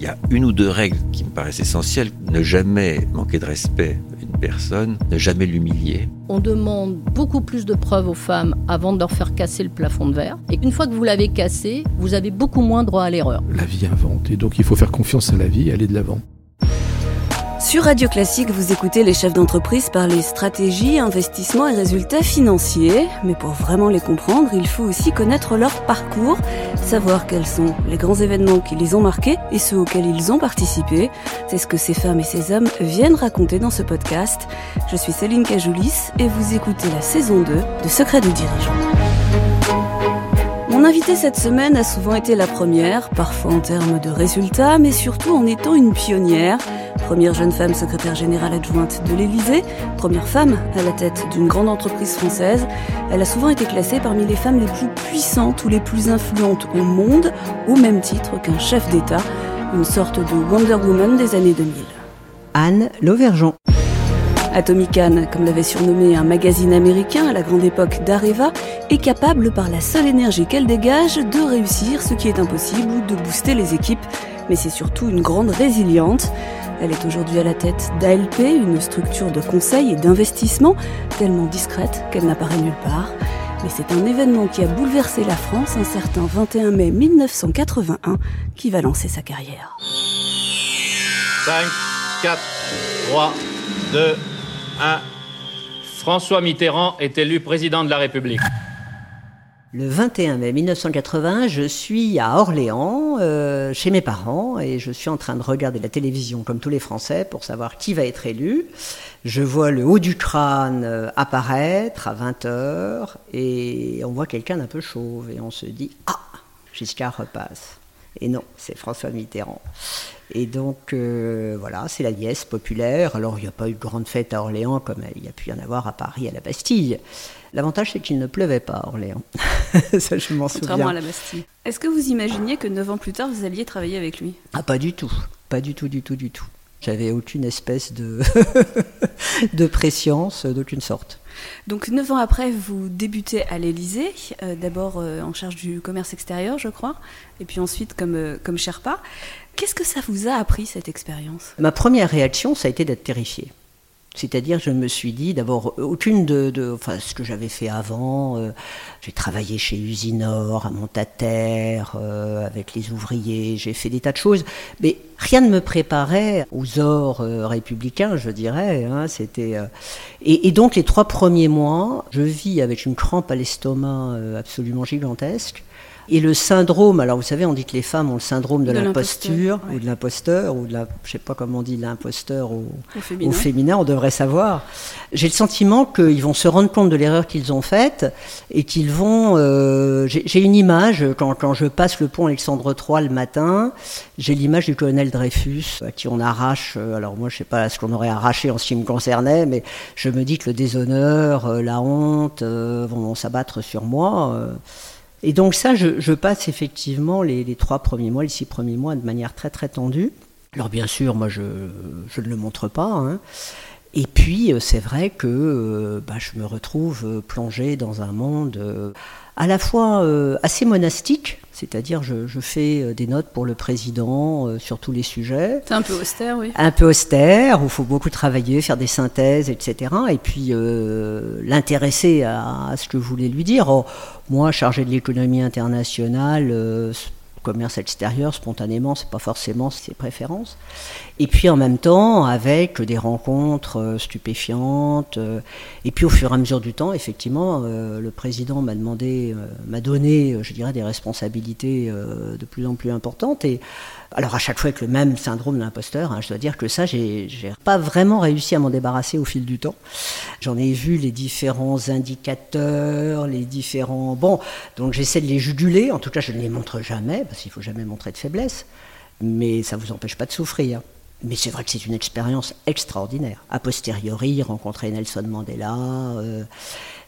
Il y a une ou deux règles qui me paraissent essentielles. Ne jamais manquer de respect à une personne, ne jamais l'humilier. On demande beaucoup plus de preuves aux femmes avant de leur faire casser le plafond de verre. Et une fois que vous l'avez cassé, vous avez beaucoup moins droit à l'erreur. La vie invente et donc il faut faire confiance à la vie et aller de l'avant. Sur Radio Classique, vous écoutez les chefs d'entreprise parler stratégie, investissement et résultats financiers. Mais pour vraiment les comprendre, il faut aussi connaître leur parcours, savoir quels sont les grands événements qui les ont marqués et ceux auxquels ils ont participé. C'est ce que ces femmes et ces hommes viennent raconter dans ce podcast. Je suis Céline Cajoulis et vous écoutez la saison 2 de Secrets de dirigeants. Mon invité cette semaine a souvent été la première, parfois en termes de résultats, mais surtout en étant une pionnière. Première jeune femme secrétaire générale adjointe de l'Élysée, première femme à la tête d'une grande entreprise française, elle a souvent été classée parmi les femmes les plus puissantes ou les plus influentes au monde, au même titre qu'un chef d'État, une sorte de Wonder Woman des années 2000. Anne Lauvergeon. Atomic Anne, comme l'avait surnommé un magazine américain à la grande époque d'Areva, est capable par la seule énergie qu'elle dégage de réussir ce qui est impossible ou de booster les équipes, mais c'est surtout une grande résiliente. Elle est aujourd'hui à la tête d'ALP, une structure de conseil et d'investissement tellement discrète qu'elle n'apparaît nulle part. Mais c'est un événement qui a bouleversé la France un certain 21 mai 1981 qui va lancer sa carrière. 5, 4, 3, 2, 1. François Mitterrand est élu président de la République. Le 21 mai 1981, je suis à Orléans, euh, chez mes parents, et je suis en train de regarder la télévision comme tous les Français pour savoir qui va être élu. Je vois le haut du crâne euh, apparaître à 20h, et on voit quelqu'un d'un peu chauve, et on se dit Ah, Giscard repasse. Et non, c'est François Mitterrand. Et donc, euh, voilà, c'est la nièce populaire. Alors, il n'y a pas eu de grande fête à Orléans comme il y a pu y en avoir à Paris, à la Bastille. L'avantage, c'est qu'il ne pleuvait pas à Orléans. Ça, je m'en souviens. Contrairement à la Bastille. Est-ce que vous imaginiez que 9 ans plus tard, vous alliez travailler avec lui? Ah, pas du tout. Pas du tout, du tout, du tout. J'avais aucune espèce de, de préscience d'aucune sorte. Donc, 9 ans après, vous débutez à l'Élysée, euh, d'abord euh, en charge du commerce extérieur, je crois, et puis ensuite comme, euh, comme Sherpa. Qu'est-ce que ça vous a appris, cette expérience? Ma première réaction, ça a été d'être terrifiée. C'est-à-dire, je me suis dit, d'abord, aucune de, enfin, ce que j'avais fait avant. Euh, j'ai travaillé chez Usinor, à Montataire, euh, avec les ouvriers. J'ai fait des tas de choses, mais rien ne me préparait aux ors euh, républicains, je dirais. Hein, c'était et, donc les trois premiers mois, je vis avec une crampe à l'estomac absolument gigantesque. Et le syndrome, alors vous savez, on dit que les femmes ont le syndrome de, De l'imposture, ou de l'imposteur, ou de la, je sais pas comment on dit, l'imposteur au, Au féminin. au féminin, on devrait savoir. J'ai le sentiment qu'ils vont se rendre compte de l'erreur qu'ils ont faite et qu'ils vont. euh, j'ai une image quand, quand je passe le pont Alexandre III le matin. J'ai l'image du colonel Dreyfus à qui on arrache. euh, alors moi, je sais pas ce qu'on aurait arraché en ce qui me concernait, mais je me dis que le déshonneur, euh, la honte euh, vont s'abattre sur moi. euh. Et donc ça, je, passe effectivement les, les trois premiers mois, les six premiers mois de manière très très tendue. Alors bien sûr, moi je, je ne le montre pas. hein. Et puis euh, c'est vrai que euh, bah, je me retrouve euh, plongé dans un monde à la fois assez monastique, c'est-à-dire je, je fais des notes pour le président sur tous les sujets C'est un peu austère, oui. un peu austère, où il faut beaucoup travailler, faire des synthèses, etc. Et puis euh, l'intéresser à, à ce que je voulais lui dire. Or, moi, chargé de l'économie internationale, euh, commerce extérieur, spontanément, c'est pas forcément ses préférences. Et puis en même temps, avec des rencontres euh, stupéfiantes. euh, et puis au fur et à mesure du temps, effectivement, euh, le président m'a demandé, m'a donné, je dirais, des responsabilités de plus en plus importantes. Et alors à chaque fois avec le même syndrome de l'imposteur, hein, je dois dire que ça, j'ai pas vraiment réussi à m'en débarrasser au fil du temps. J'en ai vu les différents indicateurs, les différents... Bon, donc j'essaie de les juguler, en tout cas je ne les montre jamais, parce qu'il faut jamais montrer de faiblesse, mais ça vous empêche pas de souffrir. Mais c'est vrai que c'est une expérience extraordinaire. A posteriori, rencontrer Nelson Mandela, euh,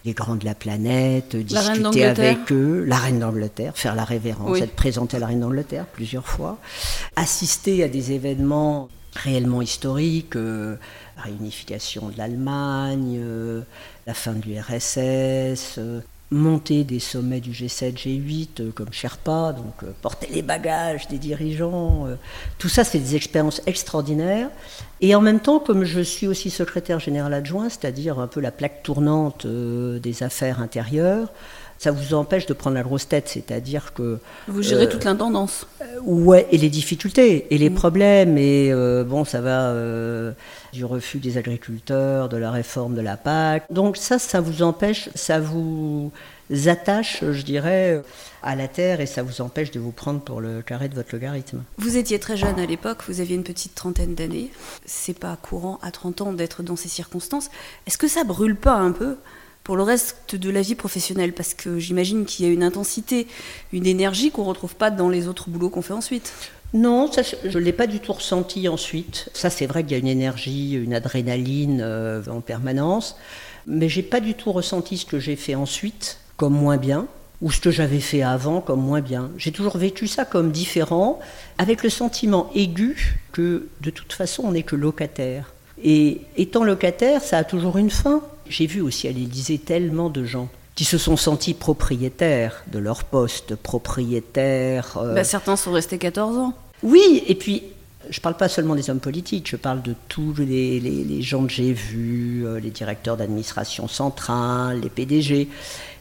les grands de la planète, discuter avec eux, la reine d'Angleterre, faire la révérence, Oui. être présenté à la reine d'Angleterre plusieurs fois, assister à des événements réellement historiques, euh, la réunification de l'Allemagne, euh, la fin de l'URSS, monter des sommets du G7, G8 euh, comme Sherpa, donc euh, porter les bagages des dirigeants. euh, tout ça, c'est des expériences extraordinaires. Et en même temps, comme je suis aussi secrétaire général adjoint, c'est-à-dire un peu la plaque tournante des affaires intérieures, ça vous empêche de prendre la grosse tête, c'est-à-dire que Vous gérez Euh, toute l'intendance. Ouais, et les difficultés, et les problèmes, et euh, bon, ça va euh, du refus des agriculteurs, de la réforme de la PAC. Donc ça, ça vous empêche, ça vous attache, je dirais, à la terre, et ça vous empêche de vous prendre pour le carré de votre logarithme. Vous étiez très jeune à l'époque, vous aviez une petite trentaine d'années. C'est pas courant à 30 ans d'être dans ces circonstances. Est-ce que ça brûle pas un peu pour le reste de la vie professionnelle Parce que j'imagine qu'il y a une intensité, une énergie qu'on retrouve pas dans les autres boulots qu'on fait ensuite. Non, je ne l'ai pas du tout ressenti ensuite. Ça, c'est vrai qu'il y a une énergie, une adrénaline euh, en permanence. Mais j'ai pas du tout ressenti ce que j'ai fait ensuite comme moins bien, ou ce que j'avais fait avant comme moins bien. J'ai toujours vécu ça comme différent, avec le sentiment aigu que de toute façon, on n'est que locataire. Et étant locataire, ça a toujours une fin. J'ai vu aussi à l'Élysée tellement de gens qui se sont sentis propriétaires de leur poste, propriétaires. euh, Bah, certains sont restés 14 ans. oui, et puis je ne parle pas seulement des hommes politiques, je parle de tous les, les- les gens que j'ai vus, euh, les directeurs d'administration centrale, les PDG,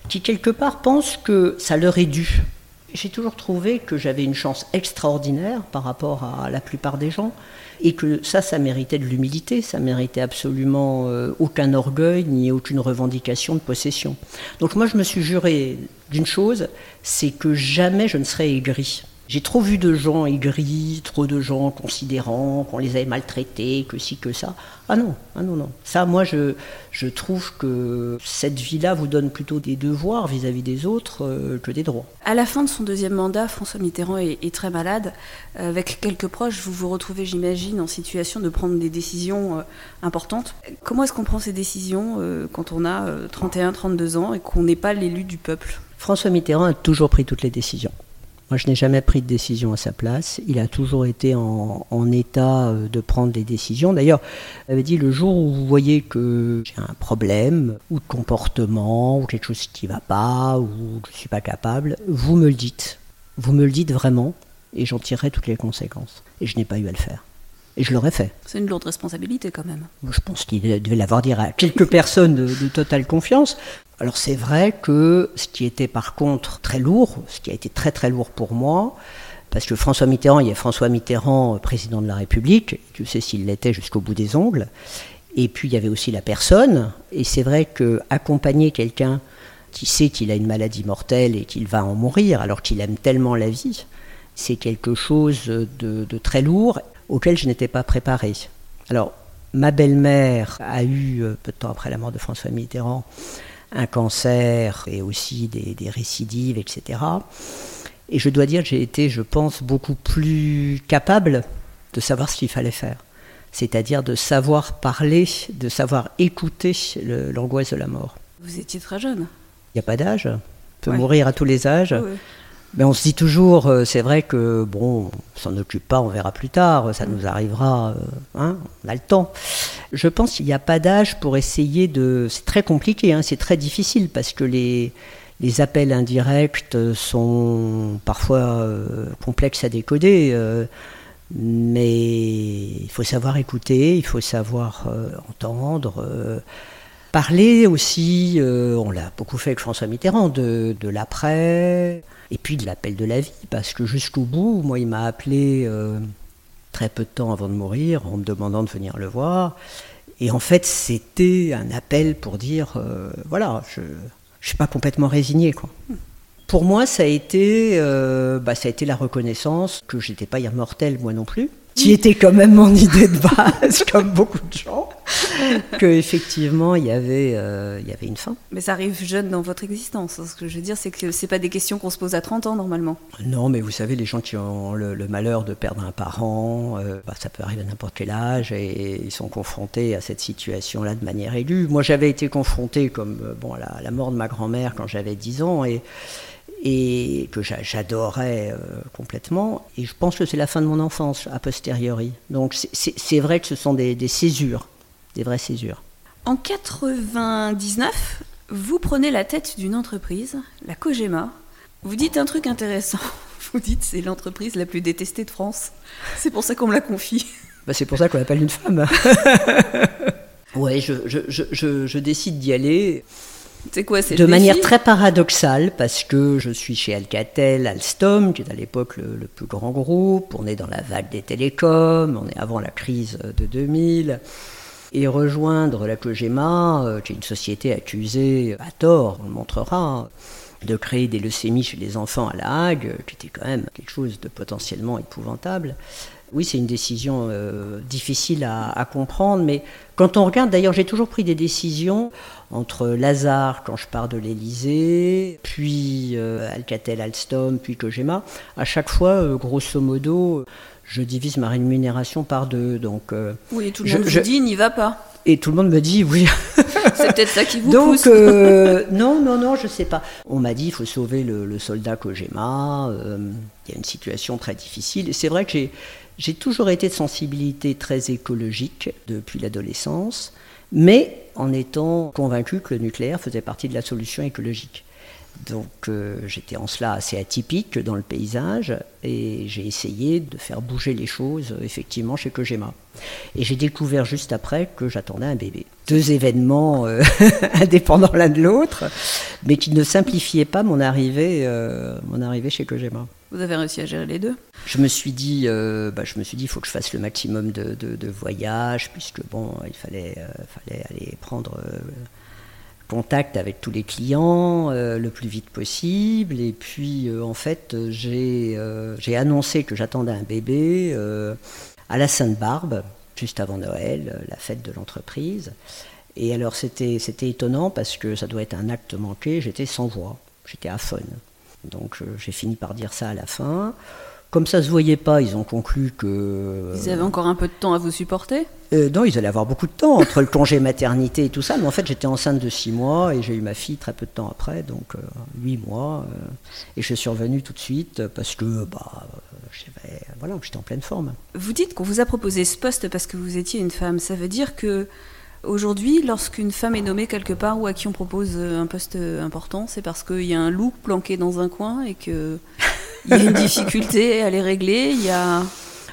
qui quelque part pensent que ça leur est dû. J'ai toujours trouvé que j'avais une chance extraordinaire par rapport à la plupart des gens, et que ça, ça méritait de l'humilité, ça méritait absolument euh, aucun orgueil ni aucune revendication de possession. Donc moi, je me suis juré d'une chose, c'est que jamais je ne serai aigri. J'ai trop vu de gens aigris, trop de gens considérant qu'on les avait maltraités, que ci, que ça. Ah non, ah non, non. Ça, moi, je, je trouve que cette vie-là vous donne plutôt des devoirs vis-à-vis des autres euh, que des droits. À la fin de son deuxième mandat, François Mitterrand est, est très malade. Euh, Avec quelques proches, vous vous retrouvez, j'imagine, en situation de prendre des décisions euh, importantes. Comment est-ce qu'on prend ces décisions euh, quand on a 31, 32 ans et qu'on n'est pas l'élu du peuple? François Mitterrand a toujours pris toutes les décisions. Moi, je n'ai jamais pris de décision à sa place. Il a toujours été en, état euh, de prendre des décisions. D'ailleurs, il avait dit le jour où vous voyez que j'ai un problème, ou de comportement, ou quelque chose qui ne va pas, ou je ne suis pas capable, vous me le dites. Vous me le dites vraiment, et j'en tirerai toutes les conséquences. Et je n'ai pas eu à le faire. Et je l'aurais fait. C'est une lourde responsabilité quand même. Je pense qu'il devait l'avoir dit à quelques personnes de, de totale confiance. Alors c'est vrai que ce qui était par contre très lourd, ce qui a été très très lourd pour moi, parce que François Mitterrand, il y a François Mitterrand, euh, président de la République, tu sais s'il l'était jusqu'au bout des ongles, et puis il y avait aussi la personne, et c'est vrai que accompagner quelqu'un qui sait qu'il a une maladie mortelle et qu'il va en mourir, alors qu'il aime tellement la vie, c'est quelque chose de, de très lourd auquel je n'étais pas préparé. Alors, ma belle-mère a eu, euh, peu de temps après la mort de François Mitterrand, un cancer et aussi des, des récidives, etc. Et je dois dire que j'ai été, je pense, beaucoup plus capable de savoir ce qu'il fallait faire. C'est-à-dire de savoir parler, de savoir écouter l'angoisse de la mort. Vous étiez très jeune. Il n'y a pas d'âge, on peut Ouais. mourir à tous les âges. Ouais. Mais on se dit toujours, euh, c'est vrai que bon, on s'en occupe pas, on verra plus tard, ça nous arrivera, euh, hein, on a le temps. Je pense qu'il n'y a pas d'âge pour essayer de. C'est très compliqué, hein, c'est très difficile parce que les, les appels indirects sont parfois euh, complexes à décoder. mais il faut savoir écouter, il faut savoir entendre. Parler aussi, euh, on l'a beaucoup fait avec François Mitterrand, de, de l'après, et puis de l'appel de la vie, parce que jusqu'au bout, moi, il m'a appelé euh, très peu de temps avant de mourir, en me demandant de venir le voir. Et en fait, c'était un appel pour dire, euh, voilà, je ne suis pas complètement résigné. Quoi. Pour moi, ça a été, bah, ça a été la reconnaissance que j'étais pas immortel, moi non plus, qui était quand même mon idée de base, comme beaucoup de gens, que effectivement il y avait, euh, il y avait une fin. Mais ça arrive jeune dans votre existence. Ce que je veux dire, c'est que c'est pas des questions qu'on se pose à 30 ans normalement. Non, mais vous savez, les gens qui ont le, le malheur de perdre un parent, euh, bah, ça peut arriver à n'importe quel âge, et ils sont confrontés à cette situation-là de manière aiguë. Moi, j'avais été confronté comme euh, bon, à la, à la mort de ma grand-mère quand j'avais 10 ans, et, et que j'a- j'adorais euh, complètement. Et je pense que c'est la fin de mon enfance, a posteriori. Donc c'est- vrai que ce sont des, des césures, des vraies césures. En 99, Vous prenez la tête d'une entreprise, la Cogema. Vous dites un truc intéressant. Vous dites c'est l'entreprise la plus détestée de France. C'est pour ça qu'on me la confie. Bah, c'est pour ça qu'on l'appelle une femme. ouais, je, je, je, je décide d'y aller. Quoi De manière très paradoxale, parce que je suis chez Alcatel, Alstom, qui est à l'époque le, le, plus grand groupe. On est dans la vague des télécoms, on est avant la crise de 2000 et rejoindre la Cogema, euh, qui est une société accusée, à tort, on le montrera, de créer des leucémies chez les enfants à la Hague, qui était quand même quelque chose de potentiellement épouvantable. Oui, c'est une décision euh, difficile à, à, comprendre, mais quand on regarde, d'ailleurs, j'ai toujours pris des décisions entre Lazare, quand je pars de l'Elysée, puis euh, Alcatel, Alstom, puis Cogema. À chaque fois, euh, grosso modo, je divise ma rémunération par deux. Donc, oui, tout le monde je, dit, n'y va pas. Et tout le monde me dit oui. C'est peut-être ça qui vous Donc, pousse. Euh, non, non, non, je sais pas. On m'a dit il faut sauver le, le soldat Kojima. Euh, il y a une situation très difficile. Et c'est vrai que j'ai, j'ai toujours été de sensibilité très écologique depuis l'adolescence, mais en étant convaincu que le nucléaire faisait partie de la solution écologique. Donc euh, j'étais en cela assez atypique dans le paysage et j'ai essayé de faire bouger les choses effectivement chez Kojima. Et j'ai découvert juste après que j'attendais un bébé. Deux événements euh, indépendants l'un de l'autre, mais qui ne simplifiaient pas mon arrivée, euh, mon arrivée chez Kojima. Vous avez réussi à gérer les deux Je me suis dit, euh, bah, je me suis dit, il faut que je fasse le maximum de, voyages, puisque bon, il fallait, fallait aller prendre contact avec tous les clients euh, le plus vite possible. Et puis, euh, en fait, j'ai euh, annoncé que j'attendais un bébé à la Sainte-Barbe, juste avant Noël, la fête de l'entreprise. Et alors, c'était étonnant parce que ça doit être un acte manqué. J'étais sans voix, j'étais aphone. Donc, j'ai fini par dire ça à la fin. Comme ça se voyait pas, ils ont conclu que. Ils avaient encore un peu de temps à vous supporter? Euh, Non, ils allaient avoir beaucoup de temps entre le congé maternité et tout ça. Mais en fait, j'étais enceinte de six mois et j'ai eu ma fille très peu de temps après, donc euh, huit mois. Euh, et je suis revenue tout de suite parce que bah, voilà, j'étais en pleine forme. Vous dites qu'on vous a proposé ce poste parce que vous étiez une femme. Ça veut dire que Aujourd'hui, lorsqu'une femme est nommée quelque part ou à qui on propose un poste important, c'est parce qu'il y a un loup planqué dans un coin et que il y a une difficulté à les régler. Il y a.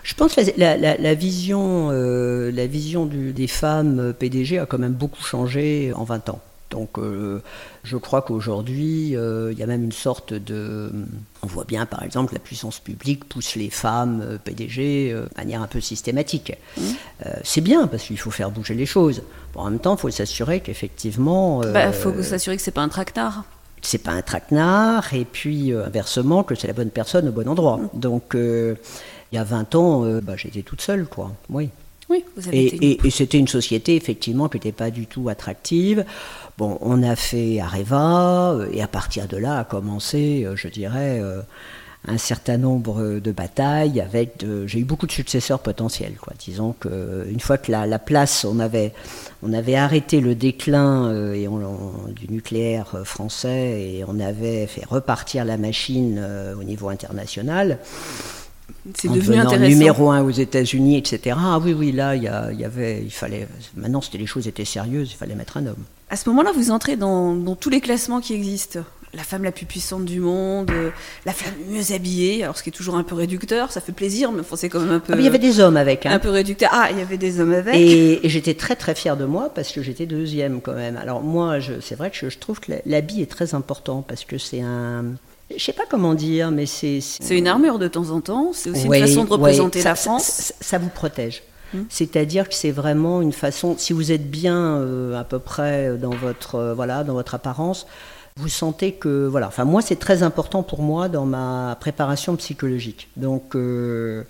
Je pense que la, la, la vision, euh, la vision du, des femmes PDG a quand même beaucoup changé en 20 ans. Donc euh, je crois qu'aujourd'hui, euh, il y a même une sorte de... On voit bien, par exemple, la puissance publique pousse les femmes euh, PDG de manière un peu systématique. Mmh. c'est bien, parce qu'il faut faire bouger les choses. Bon, en même temps, il faut s'assurer qu'effectivement... Il bah, faut s'assurer que ce n'est pas un tractard c'est pas un traquenard, et puis euh, inversement que c'est la bonne personne au bon endroit. Donc euh, il y a 20 ans, euh, bah, j'étais toute seule, quoi. Oui. Oui, vous avez et, été... et, et c'était une société effectivement qui n'était pas du tout attractive. Bon, on a fait Areva, et à partir de là a commencé, je dirais, un certain nombre de batailles avec j'ai eu beaucoup de successeurs potentiels quoi disons que une fois que la, la place on avait on avait arrêté le déclin euh, et on, on, du nucléaire français et on avait fait repartir la machine euh, au niveau international c'est devenu intéressant. numéro un aux États-Unis, etc. Ah oui, oui, là, il y, y, avait, il fallait. Maintenant, c'était les choses étaient sérieuses, il fallait mettre un homme. À ce moment-là, vous entrez dans, dans tous les classements qui existent la femme la plus puissante du monde, euh, la femme mieux habillée, alors ce qui est toujours un peu réducteur, ça fait plaisir, mais c'est quand même un peu. Ah, il y avait des hommes avec. Hein. Un peu réducteur. Ah, il y avait des hommes avec. Et, et j'étais très très fière de moi parce que j'étais deuxième quand même. Alors moi, c'est vrai que je, je trouve que l'habit est très important parce que c'est un. Je sais pas comment dire, mais c'est. C'est une armure de temps en temps, c'est aussi une façon de représenter oui, la ça, France. Ça, ça vous protège. Hum. C'est-à-dire que c'est vraiment une façon, si vous êtes bien euh, à peu près dans votre, euh, voilà, dans votre apparence, vous sentez que voilà. Enfin moi c'est très important pour moi dans ma préparation psychologique. Donc euh,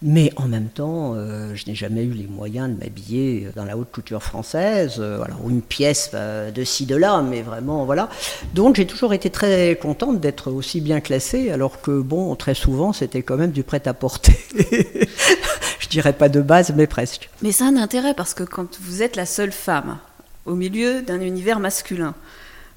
mais en même temps euh, je n'ai jamais eu les moyens de m'habiller dans la haute couture française euh, ou une pièce de ci de là mais vraiment voilà. Donc j'ai toujours été très contente d'être aussi bien classée alors que bon très souvent c'était quand même du prêt à porter je dirais pas de base mais presque. Mais ça a un intérêt parce que quand vous êtes la seule femme au milieu d'un univers masculin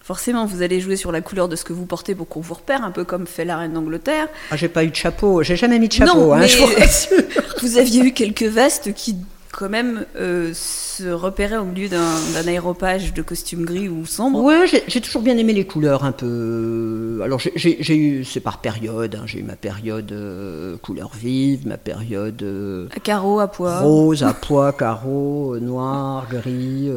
forcément, vous allez jouer sur la couleur de ce que vous portez pour qu'on vous repère, un peu comme fait la reine d'Angleterre. Ah, j'ai pas eu de chapeau, j'ai jamais mis de chapeau, non, hein, mais vous aviez eu quelques vestes qui quand même euh, se repérer au milieu d'un aéropage de costume gris ou sombre. Ouais, j'ai toujours bien aimé les couleurs un peu. Alors j'ai eu, c'est par période, hein. j'ai eu ma période euh, couleur vive, ma période. Euh, à carreaux, à pois. Rose, à pois, carreaux, noir, gris.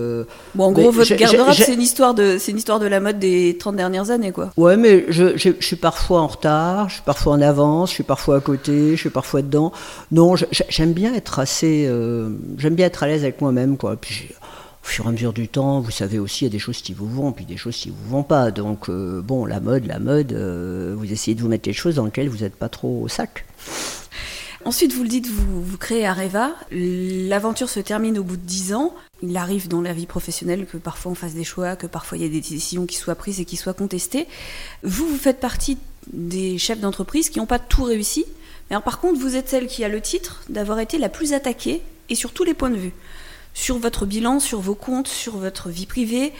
bon, en gros, votre garde-robe, c'est une, histoire de, une histoire de la mode des 30 dernières années, quoi. Ouais, mais je, je, suis parfois en retard, je suis parfois en avance, je suis parfois à côté, je suis parfois dedans. Non, j'aime bien être assez j'aime bien être à l'aise avec moi-même, quoi. Puis au fur et à mesure du temps, vous savez aussi, il y a des choses qui vous vont, puis des choses qui vous vont pas. Donc, euh, bon, la mode, la mode, euh, vous essayez de vous mettre des choses dans lesquelles vous n'êtes pas trop au sac. Ensuite, vous le dites, vous, créez Areva. L'aventure se termine au bout de dix ans. Il arrive dans la vie professionnelle que parfois on fasse des choix, que parfois il y a des décisions qui soient prises et qui soient contestées. Vous, vous faites partie des chefs d'entreprise qui n'ont pas tout réussi. Mais alors, par contre, vous êtes celle qui a le titre d'avoir été la plus attaquée et sur tous les points de vue. Sur votre bilan, sur vos comptes, sur votre vie privée.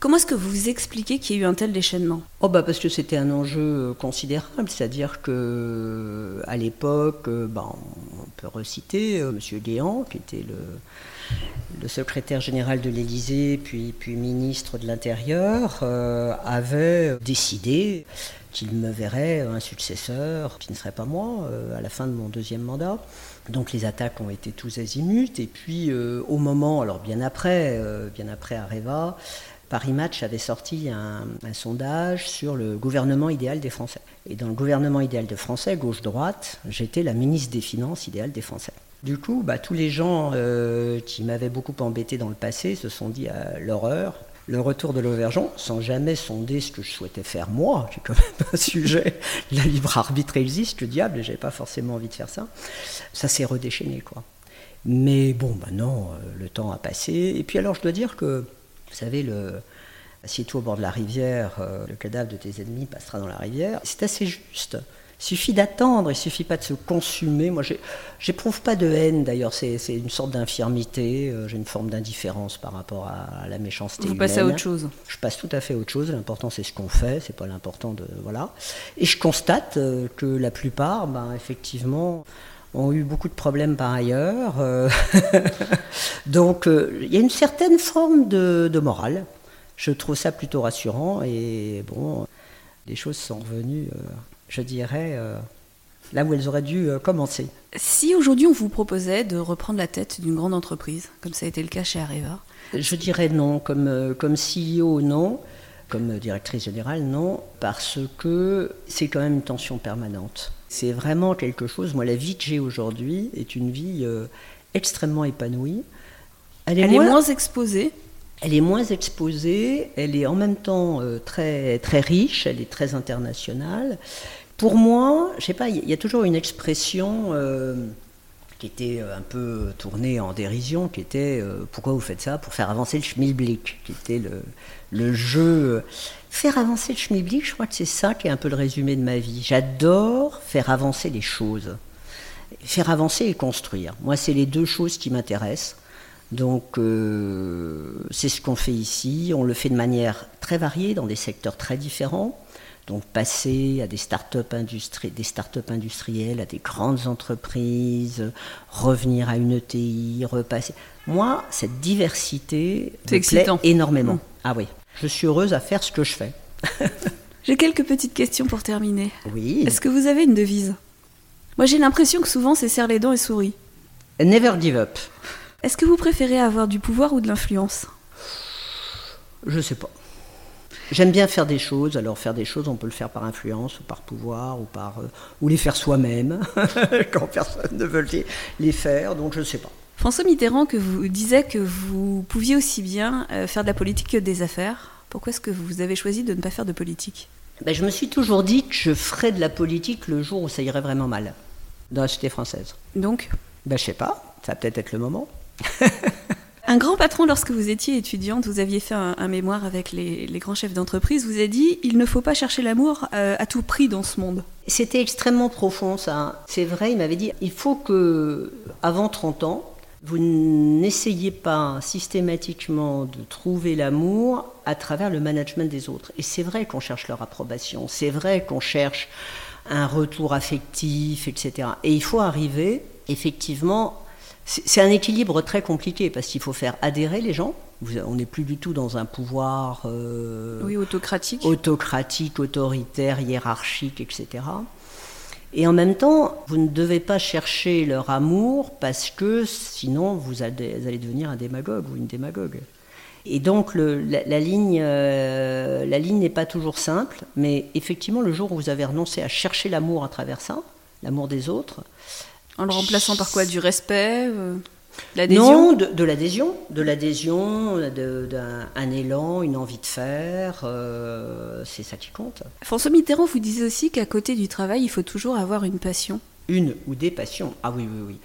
Comment est-ce que vous expliquez qu'il y a eu un tel déchaînement? Oh bah parce que c'était un enjeu euh, considérable, c'est-à-dire que euh, à l'époque, euh, bah, on peut reciter M. Guéant, qui était le, secrétaire général de l'Élysée, puis, ministre de l'Intérieur, avait décidé qu'il me verrait un successeur qui ne serait pas moi à la fin de mon deuxième mandat. Donc les attaques ont été tous azimuts. Et puis euh, au moment, alors bien après, euh, bien après Areva, Paris Match avait sorti un, sondage sur le gouvernement idéal des Français. Et dans le gouvernement idéal des Français, gauche-droite, j'étais la ministre des Finances idéale des Français. Du coup, bah, tous les gens euh, qui m'avaient beaucoup embêté dans le passé se sont dit à l'horreur, le retour de l'Auvergeon, sans jamais sonder ce que je souhaitais faire moi, qui est quand même un sujet, la libre arbitre existe, le diable, et j'avais pas forcément envie de faire ça, ça s'est redéchaîné, quoi. Mais bon, maintenant, euh, le temps a passé, et puis alors je dois dire que, vous savez, le, assieds-toi au bord de la rivière, euh, le cadavre de tes ennemis passera dans la rivière, c'est assez juste. Il suffit d'attendre, il suffit pas de se consumer. Moi, j'éprouve pas de haine d'ailleurs, c'est une sorte d'infirmité, euh, j'ai une forme d'indifférence par rapport à, la méchanceté. Vous passez à autre chose Je passe tout à fait à autre chose. L'important, c'est ce qu'on fait, c'est pas l'important de. Voilà. Et je constate euh, que la plupart, ben, effectivement, ont eu beaucoup de problèmes par ailleurs. Donc, il y a une certaine forme de, de morale. Je trouve ça plutôt rassurant et bon, les choses sont revenues je dirais, euh, là où elles auraient dû euh, commencer. Si aujourd'hui on vous proposait de reprendre la tête d'une grande entreprise, comme ça a été le cas chez Areva? Je dirais non, comme, euh, comme CEO, non. Comme directrice générale, non, parce que c'est quand même une tension permanente. C'est vraiment quelque chose. Moi, la vie que j'ai aujourd'hui est une vie extrêmement épanouie. Elle est, moins, exposée elle est moins exposée, elle est en même temps très, très riche, elle est très internationale. Pour moi, je sais pas, il y a toujours une expression euh, qui était euh, un peu tournée en dérision, qui était euh, pourquoi vous faites ça Pour faire avancer le schmilblick, qui était le, le jeu. Faire avancer le schmilblick, je crois que c'est ça qui est un peu le résumé de ma vie. J'adore faire avancer les choses. Faire avancer et construire. Moi, c'est les deux choses qui m'intéressent. Donc, c'est ce qu'on fait ici. On le fait de manière très variée, dans des secteurs très différents. Donc passer à des start-up industrie, des start industrielles, à des grandes entreprises, revenir à une ETI, repasser. Moi, cette diversité me plaît énormément. Mmh. Ah oui, je suis heureuse à faire ce que je fais. j'ai quelques petites questions pour terminer. Oui. Est-ce que vous avez une devise? Moi, j'ai l'impression que souvent, c'est serre les dents et souris. Never give up. Est-ce que vous préférez avoir du pouvoir ou de l'influence? Je sais pas. J'aime bien faire des choses. Alors faire des choses, on peut le faire par influence ou par pouvoir ou par euh, ou les faire soi-même quand personne ne veut les, faire. Donc je ne sais pas. François Mitterrand que vous disait que vous pouviez aussi bien euh, faire de la politique que des affaires. Pourquoi est-ce que vous avez choisi de ne pas faire de politique? Ben, Je me suis toujours dit que je ferais de la politique le jour où ça irait vraiment mal dans la société française. Donc? Ben, Je sais pas, ça va peut-être être le moment. Un grand patron, lorsque vous étiez étudiante, vous aviez fait un, mémoire avec les, grands chefs d'entreprise, vous a dit il ne faut pas chercher l'amour euh, à tout prix dans ce monde. C'était extrêmement profond ça. C'est vrai, il m'avait dit il faut que, avant 30 ans, vous n'essayez pas systématiquement de trouver l'amour à travers le management des autres. Et c'est vrai qu'on cherche leur approbation, c'est vrai qu'on cherche un retour affectif, etc. Et il faut arriver, effectivement, c'est un équilibre très compliqué parce qu'il faut faire adhérer les gens. on n'est plus du tout dans un pouvoir euh, oui, autocratique. autocratique, autoritaire, hiérarchique, etc. Et en même temps, vous ne devez pas chercher leur amour parce que sinon vous allez, devenir un démagogue ou une démagogue. Et donc la, ligne, euh, la ligne n'est pas toujours simple, mais effectivement le jour où vous avez renoncé à chercher l'amour à travers ça, l'amour des autres, en le remplaçant par quoi? Du respect euh, Non, de, l'adhésion, de l'adhésion, d'un élan, une envie de faire, euh, c'est ça qui compte. François Mitterrand vous disait aussi qu'à côté du travail, il faut toujours avoir une passion. Une ou des passions, ah oui, oui, oui.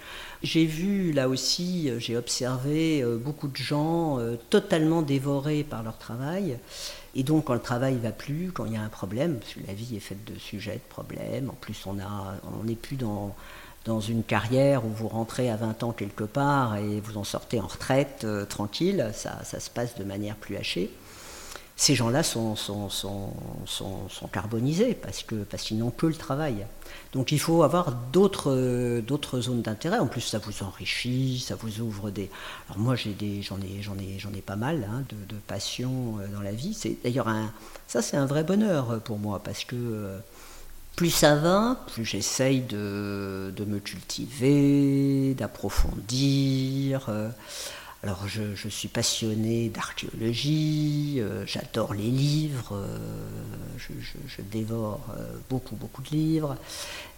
J'ai vu là aussi, euh, j'ai observé beaucoup de gens totalement dévorés par leur travail. Et donc, quand le travail va plus, quand il y a un problème, parce que la vie est faite de sujets, de problèmes, en plus on n'est plus dans, dans une carrière où vous rentrez à 20 ans quelque part et vous en sortez en retraite euh, tranquille, ça, se passe de manière plus hachée. Ces gens-là sont, carbonisés parce qu'ils parce qu'ils n'ont que le travail. Donc il faut avoir d'autres zones d'intérêt. En plus, ça vous enrichit, ça vous ouvre des. Alors moi, j'en ai, ai, j'en ai pas mal hein, de, de passion euh, dans la vie. D'ailleurs ça, c'est un vrai bonheur pour moi parce que euh, plus ça va, plus j'essaye de, me cultiver, d'approfondir. Euh. Alors je, suis passionné d'archéologie, euh, j'adore les livres, euh, je, dévore beaucoup beaucoup de livres.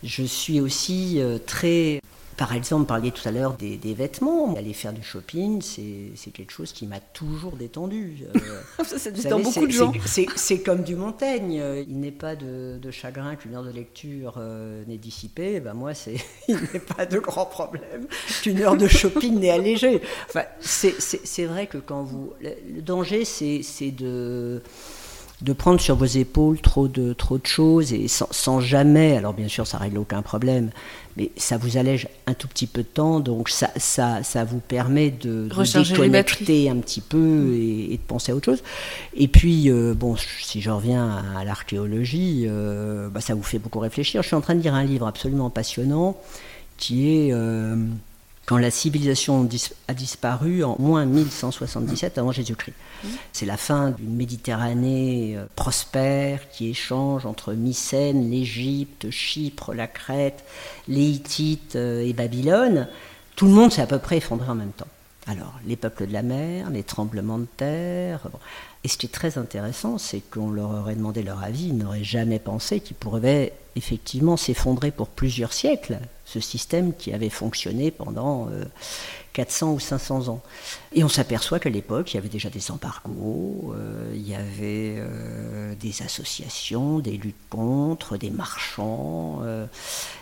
Je suis aussi très par exemple, vous parliez tout à l'heure des, vêtements. Aller faire du shopping, c'est quelque chose qui m'a toujours détendu. Euh, ça, détend beaucoup de gens. C'est comme du Montaigne. Il n'est pas de, chagrin qu'une heure de lecture euh, n'est dissipée. Ben moi, il n'est pas de grand problème qu'une heure de shopping n'est allégée. Enfin, c'est vrai que quand vous... Le danger, c'est de de prendre sur vos épaules trop de, trop de choses et sans, jamais, alors bien sûr ça règle aucun problème, mais ça vous allège un tout petit peu de temps, donc ça, ça, ça vous permet de, de déconnecter un petit peu et, de penser à autre chose. Et puis, euh, bon, si je reviens à, l'archéologie, euh, bah, ça vous fait beaucoup réfléchir. Je suis en train de lire un livre absolument passionnant qui est... Euh, quand la civilisation a disparu en moins 1177 avant Jésus-Christ. C'est la fin d'une Méditerranée euh, prospère qui échange entre Mycène, l'Égypte, Chypre, la Crète, les Hittites euh, et Babylone. Tout le monde s'est à peu près effondré en même temps. Alors, les peuples de la mer, les tremblements de terre. Et ce qui est très intéressant, c'est qu'on leur aurait demandé leur avis, ils n'auraient jamais pensé qu'ils pourraient effectivement s'effondrer pour plusieurs siècles, ce système qui avait fonctionné pendant 400 euh, ou 500 ans. Et on s'aperçoit qu'à l'époque, il y avait déjà des embargos, euh, il y avait euh, des associations, des luttes contre, des marchands,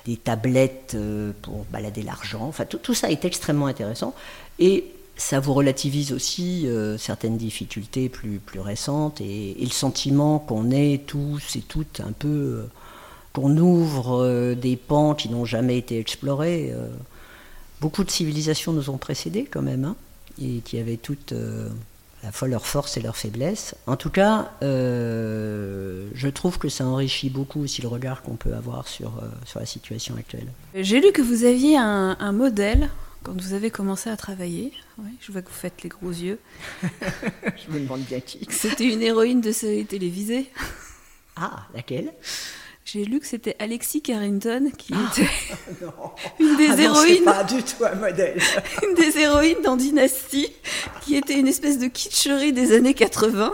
des tablettes pour balader l'argent. Enfin, tout, ça est extrêmement intéressant. Et ça vous relativise aussi certaines difficultés plus, plus récentes et, et le sentiment qu'on est tous et toutes un peu qu'on ouvre euh, des pans qui n'ont jamais été explorés. Euh. beaucoup de civilisations nous ont précédés quand même, hein, et qui avaient toutes euh, à la fois leurs forces et leurs faiblesses. En tout cas, je trouve que ça enrichit beaucoup aussi le regard qu'on peut avoir sur, sur la situation actuelle. J'ai lu que vous aviez un, modèle quand vous avez commencé à travailler. je vois que vous faites les gros yeux. je me demande bien qui. C'était une héroïne de série télévisée. Ah, laquelle? J'ai lu que c'était Alexis Carrington qui ah, était une des ah héroïnes. pas du tout un modèle. une des héroïnes dans Dynasty, qui était une espèce de kitscherie des années 80.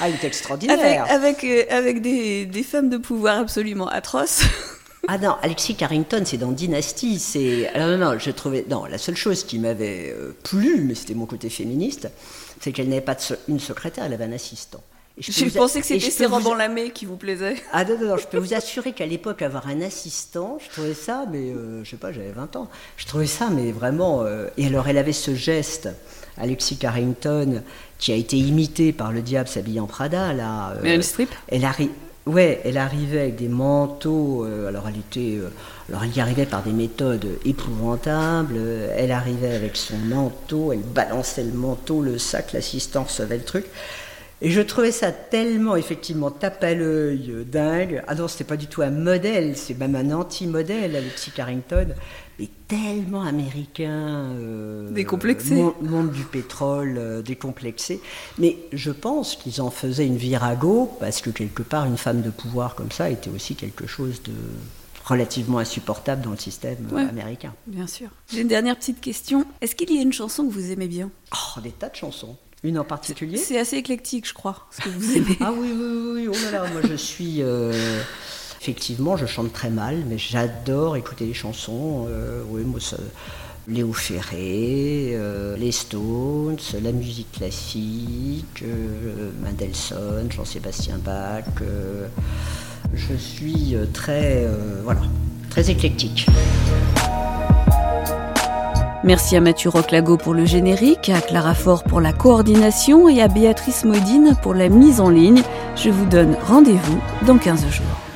Ah, il est extraordinaire. Avec, avec, euh, avec des, des, femmes de pouvoir absolument atroces. Ah non, Alexis Carrington, c'est dans Dynasty. C'est alors non, non, je trouvais non. La seule chose qui m'avait euh, plu, mais c'était mon côté féministe, c'est qu'elle n'avait pas de, une secrétaire, elle avait un assistant. Je, pensais que c'était Serran. Lamé qui vous plaisait. Ah non, non, non je peux vous assurer qu'à l'époque, avoir un assistant, je trouvais ça, mais euh, je sais pas, j'avais 20 ans, je trouvais ça, mais vraiment. Euh, et alors, elle avait ce geste, Alexis Carrington, qui a été imité par le diable s'habillant Prada, là. Euh, mais strip Elle arrive. Ouais, elle arrivait avec des manteaux. Euh, alors, elle était. alors, elle y arrivait par des méthodes épouvantables. elle arrivait avec son manteau, elle balançait le manteau, le sac, l'assistant recevait le truc. Et je trouvais ça tellement, effectivement, tape à l'œil, euh, dingue. Ah non, c'était pas du tout un modèle, c'est même un anti-modèle, Alexis Carrington, mais tellement américain. Euh, décomplexé. Monde, du pétrole, euh, décomplexé. Mais je pense qu'ils en faisaient une virago, parce que quelque part, une femme de pouvoir comme ça était aussi quelque chose de relativement insupportable dans le système américain. Bien sûr. J'ai une dernière petite question. Est-ce qu'il y a une chanson que vous aimez bien? Oh, des tas de chansons. Une en particulier C'est assez éclectique, je crois, ce que vous aimez. ah oui, oui, oui, oh là là, moi je suis... Euh, effectivement, je chante très mal, mais j'adore écouter les chansons. Euh, oui, moi, Léo Ferré, euh, les Stones, la musique classique, Mendelssohn, Jean-Sébastien Bach. je suis très, voilà, très éclectique. Merci à Mathieu Roclago pour le générique, à Clara Fort pour la coordination et à Béatrice Modine pour la mise en ligne. Je vous donne rendez-vous dans 15 jours.